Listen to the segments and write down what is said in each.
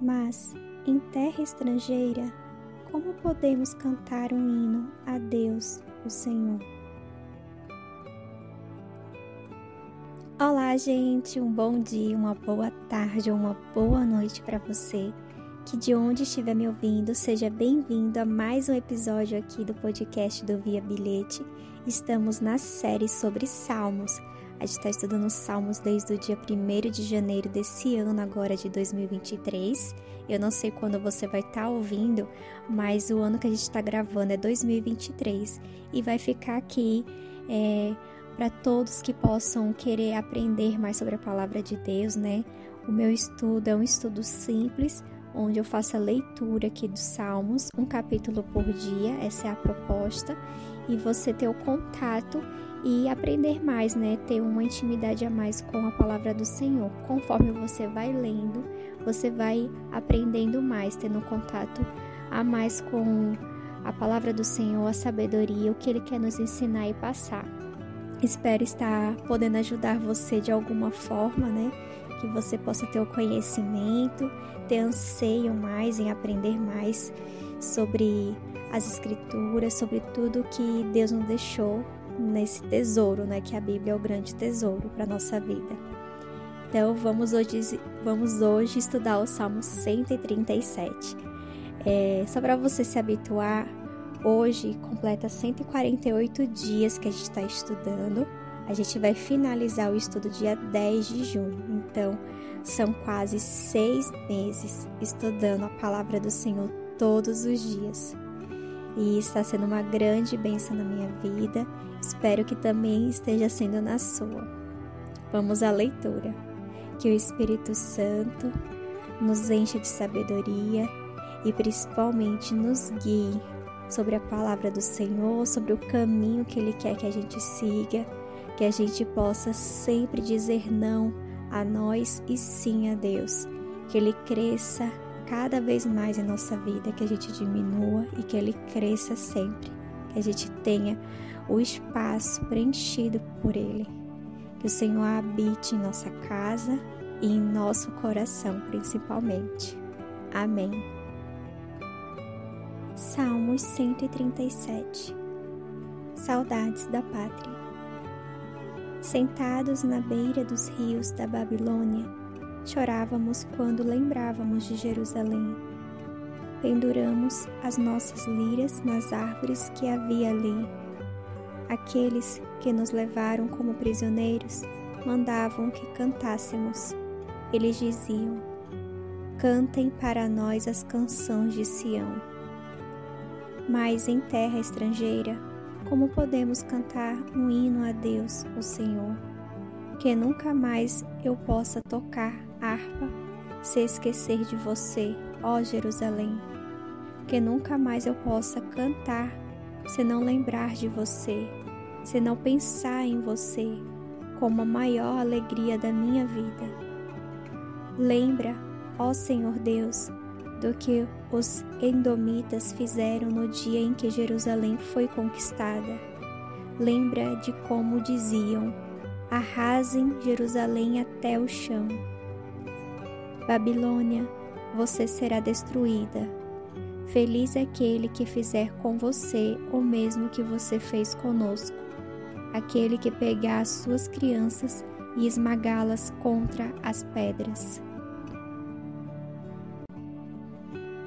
Mas, em terra estrangeira, como podemos cantar um hino a Deus, o Senhor? Olá, gente, um bom dia, uma boa tarde ou uma boa noite para você. Que de onde estiver me ouvindo, seja bem-vindo a mais um episódio aqui do podcast do Via Bilhete. Estamos na série sobre Salmos. A gente está estudando Salmos desde o dia 1 de janeiro desse ano, agora de 2023. Eu não sei quando você vai estar tá ouvindo, mas o ano que a gente está gravando é 2023 e vai ficar aqui é, para todos que possam querer aprender mais sobre a palavra de Deus, né? O meu estudo é um estudo simples, onde eu faço a leitura aqui dos Salmos, um capítulo por dia, essa é a proposta, e você ter o contato e aprender mais, né? Ter uma intimidade a mais com a palavra do Senhor. Conforme você vai lendo, você vai aprendendo mais, tendo contato a mais com a palavra do Senhor, a sabedoria, o que ele quer nos ensinar e passar. Espero estar podendo ajudar você de alguma forma, né? Que você possa ter o conhecimento, ter anseio mais em aprender mais sobre as escrituras, sobre tudo que Deus nos deixou nesse tesouro, né? Que a Bíblia é o grande tesouro para nossa vida. Então vamos hoje, vamos hoje estudar o Salmo 137. É, só para você se habituar, hoje completa 148 dias que a gente está estudando. A gente vai finalizar o estudo dia 10 de junho. Então, são quase seis meses estudando a palavra do Senhor todos os dias e está sendo uma grande bênção na minha vida. Espero que também esteja sendo na sua. Vamos à leitura. Que o Espírito Santo nos encha de sabedoria e principalmente nos guie sobre a palavra do Senhor, sobre o caminho que Ele quer que a gente siga, que a gente possa sempre dizer não a nós e sim a Deus, que Ele cresça cada vez mais em nossa vida, que a gente diminua e que ele cresça sempre, que a gente tenha o espaço preenchido por ele, que o Senhor habite em nossa casa e em nosso coração principalmente. Amém. Salmos 137 Saudades da Pátria Sentados na beira dos rios da Babilônia, Chorávamos quando lembrávamos de Jerusalém. Penduramos as nossas liras nas árvores que havia ali. Aqueles que nos levaram como prisioneiros mandavam que cantássemos. Eles diziam: Cantem para nós as canções de Sião. Mas em terra estrangeira, como podemos cantar um hino a Deus, o Senhor? Que nunca mais eu possa tocar harpa, se esquecer de você, ó Jerusalém. Que nunca mais eu possa cantar se não lembrar de você, se não pensar em você como a maior alegria da minha vida. Lembra, ó Senhor Deus, do que os endomitas fizeram no dia em que Jerusalém foi conquistada. Lembra de como diziam: arrasem Jerusalém até o chão. Babilônia, você será destruída. Feliz é aquele que fizer com você o mesmo que você fez conosco, aquele que pegar as suas crianças e esmagá-las contra as pedras.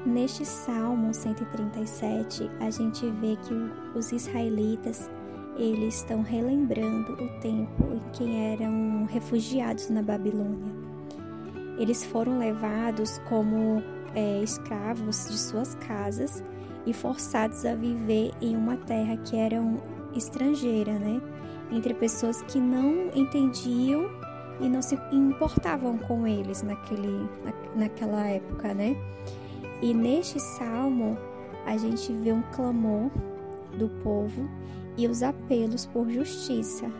Neste Salmo 137, a gente vê que os israelitas eles estão relembrando o tempo em que eram refugiados na Babilônia. Eles foram levados como é, escravos de suas casas e forçados a viver em uma terra que era estrangeira, né? Entre pessoas que não entendiam e não se importavam com eles naquele, na, naquela época, né? E neste salmo a gente vê um clamor do povo e os apelos por justiça.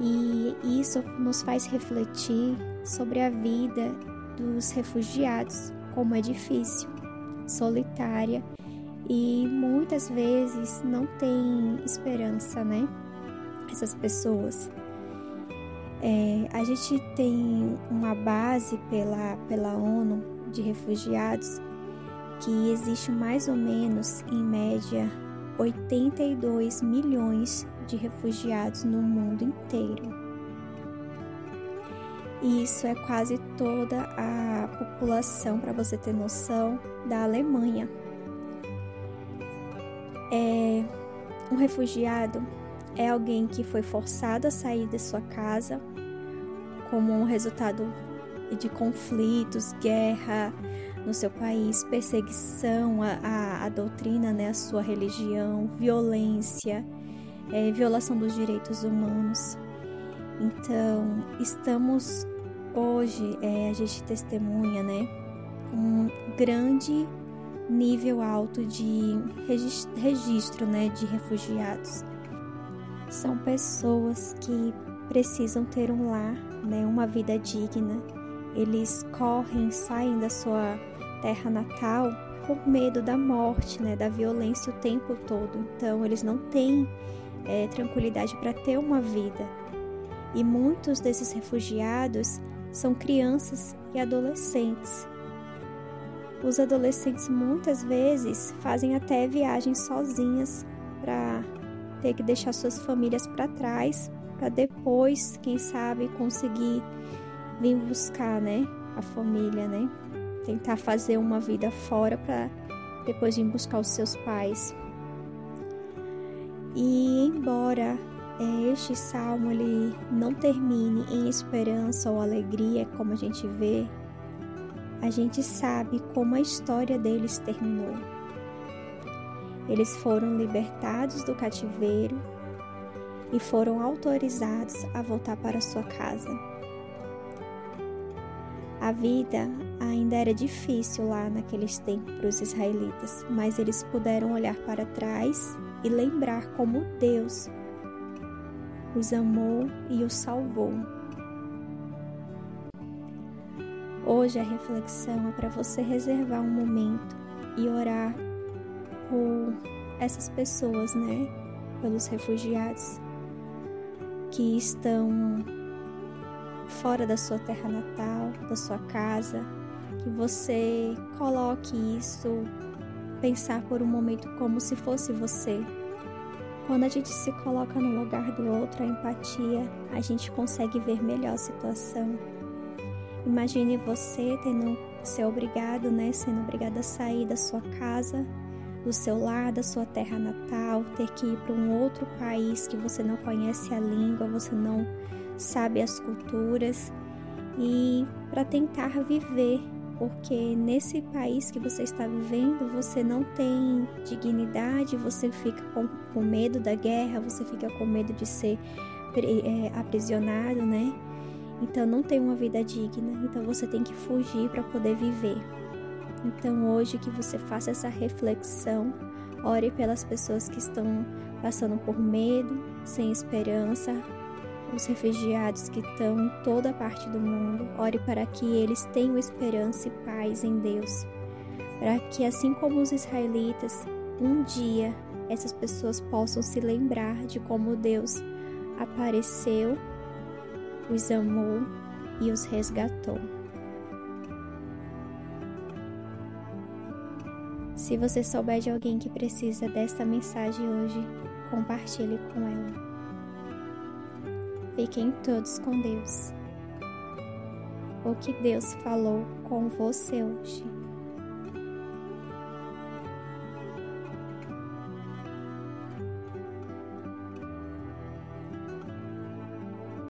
E isso nos faz refletir sobre a vida dos refugiados, como é difícil, solitária e muitas vezes não tem esperança, né? Essas pessoas. É, a gente tem uma base pela, pela ONU de refugiados que existe mais ou menos, em média, 82 milhões de refugiados no mundo inteiro. E isso é quase toda a população, para você ter noção, da Alemanha. É, um refugiado é alguém que foi forçado a sair de sua casa como um resultado de conflitos, guerra no seu país, perseguição à, à, à doutrina, né, à sua religião, violência, é, violação dos direitos humanos. Então, estamos hoje, é, a gente testemunha, né, um grande nível alto de registro, né, de refugiados. São pessoas que precisam ter um lar, né, uma vida digna. Eles correm, saem da sua terra natal por medo da morte, né, da violência o tempo todo. Então, eles não têm é, tranquilidade para ter uma vida. E muitos desses refugiados são crianças e adolescentes. Os adolescentes muitas vezes fazem até viagens sozinhas para ter que deixar suas famílias para trás, para depois, quem sabe, conseguir vir buscar, né, a família, né? Tentar fazer uma vida fora para depois vir buscar os seus pais. E embora este salmo ele não termine em esperança ou alegria, como a gente vê, a gente sabe como a história deles terminou. Eles foram libertados do cativeiro e foram autorizados a voltar para sua casa. A vida ainda era difícil lá naqueles tempos para os israelitas, mas eles puderam olhar para trás e lembrar como Deus os amou e os salvou. Hoje a reflexão é para você reservar um momento e orar por essas pessoas, né? Pelos refugiados que estão fora da sua terra natal, da sua casa, que você coloque isso, pensar por um momento como se fosse você, quando a gente se coloca no lugar do outro, a empatia, a gente consegue ver melhor a situação. Imagine você tendo ser obrigado, né, sendo obrigado a sair da sua casa, do seu lar, da sua terra natal, ter que ir para um outro país que você não conhece a língua, você não sabe as culturas e para tentar viver porque nesse país que você está vivendo você não tem dignidade, você fica com, com medo da guerra, você fica com medo de ser é, aprisionado, né? Então não tem uma vida digna, então você tem que fugir para poder viver. Então hoje que você faça essa reflexão, ore pelas pessoas que estão passando por medo, sem esperança, os refugiados que estão em toda parte do mundo. Ore para que eles tenham esperança e paz em Deus. Para que, assim como os israelitas, um dia essas pessoas possam se lembrar de como Deus apareceu, os amou e os resgatou. Se você souber de alguém que precisa desta mensagem hoje, compartilhe com ela. Fiquem todos com Deus. O que Deus falou com você hoje.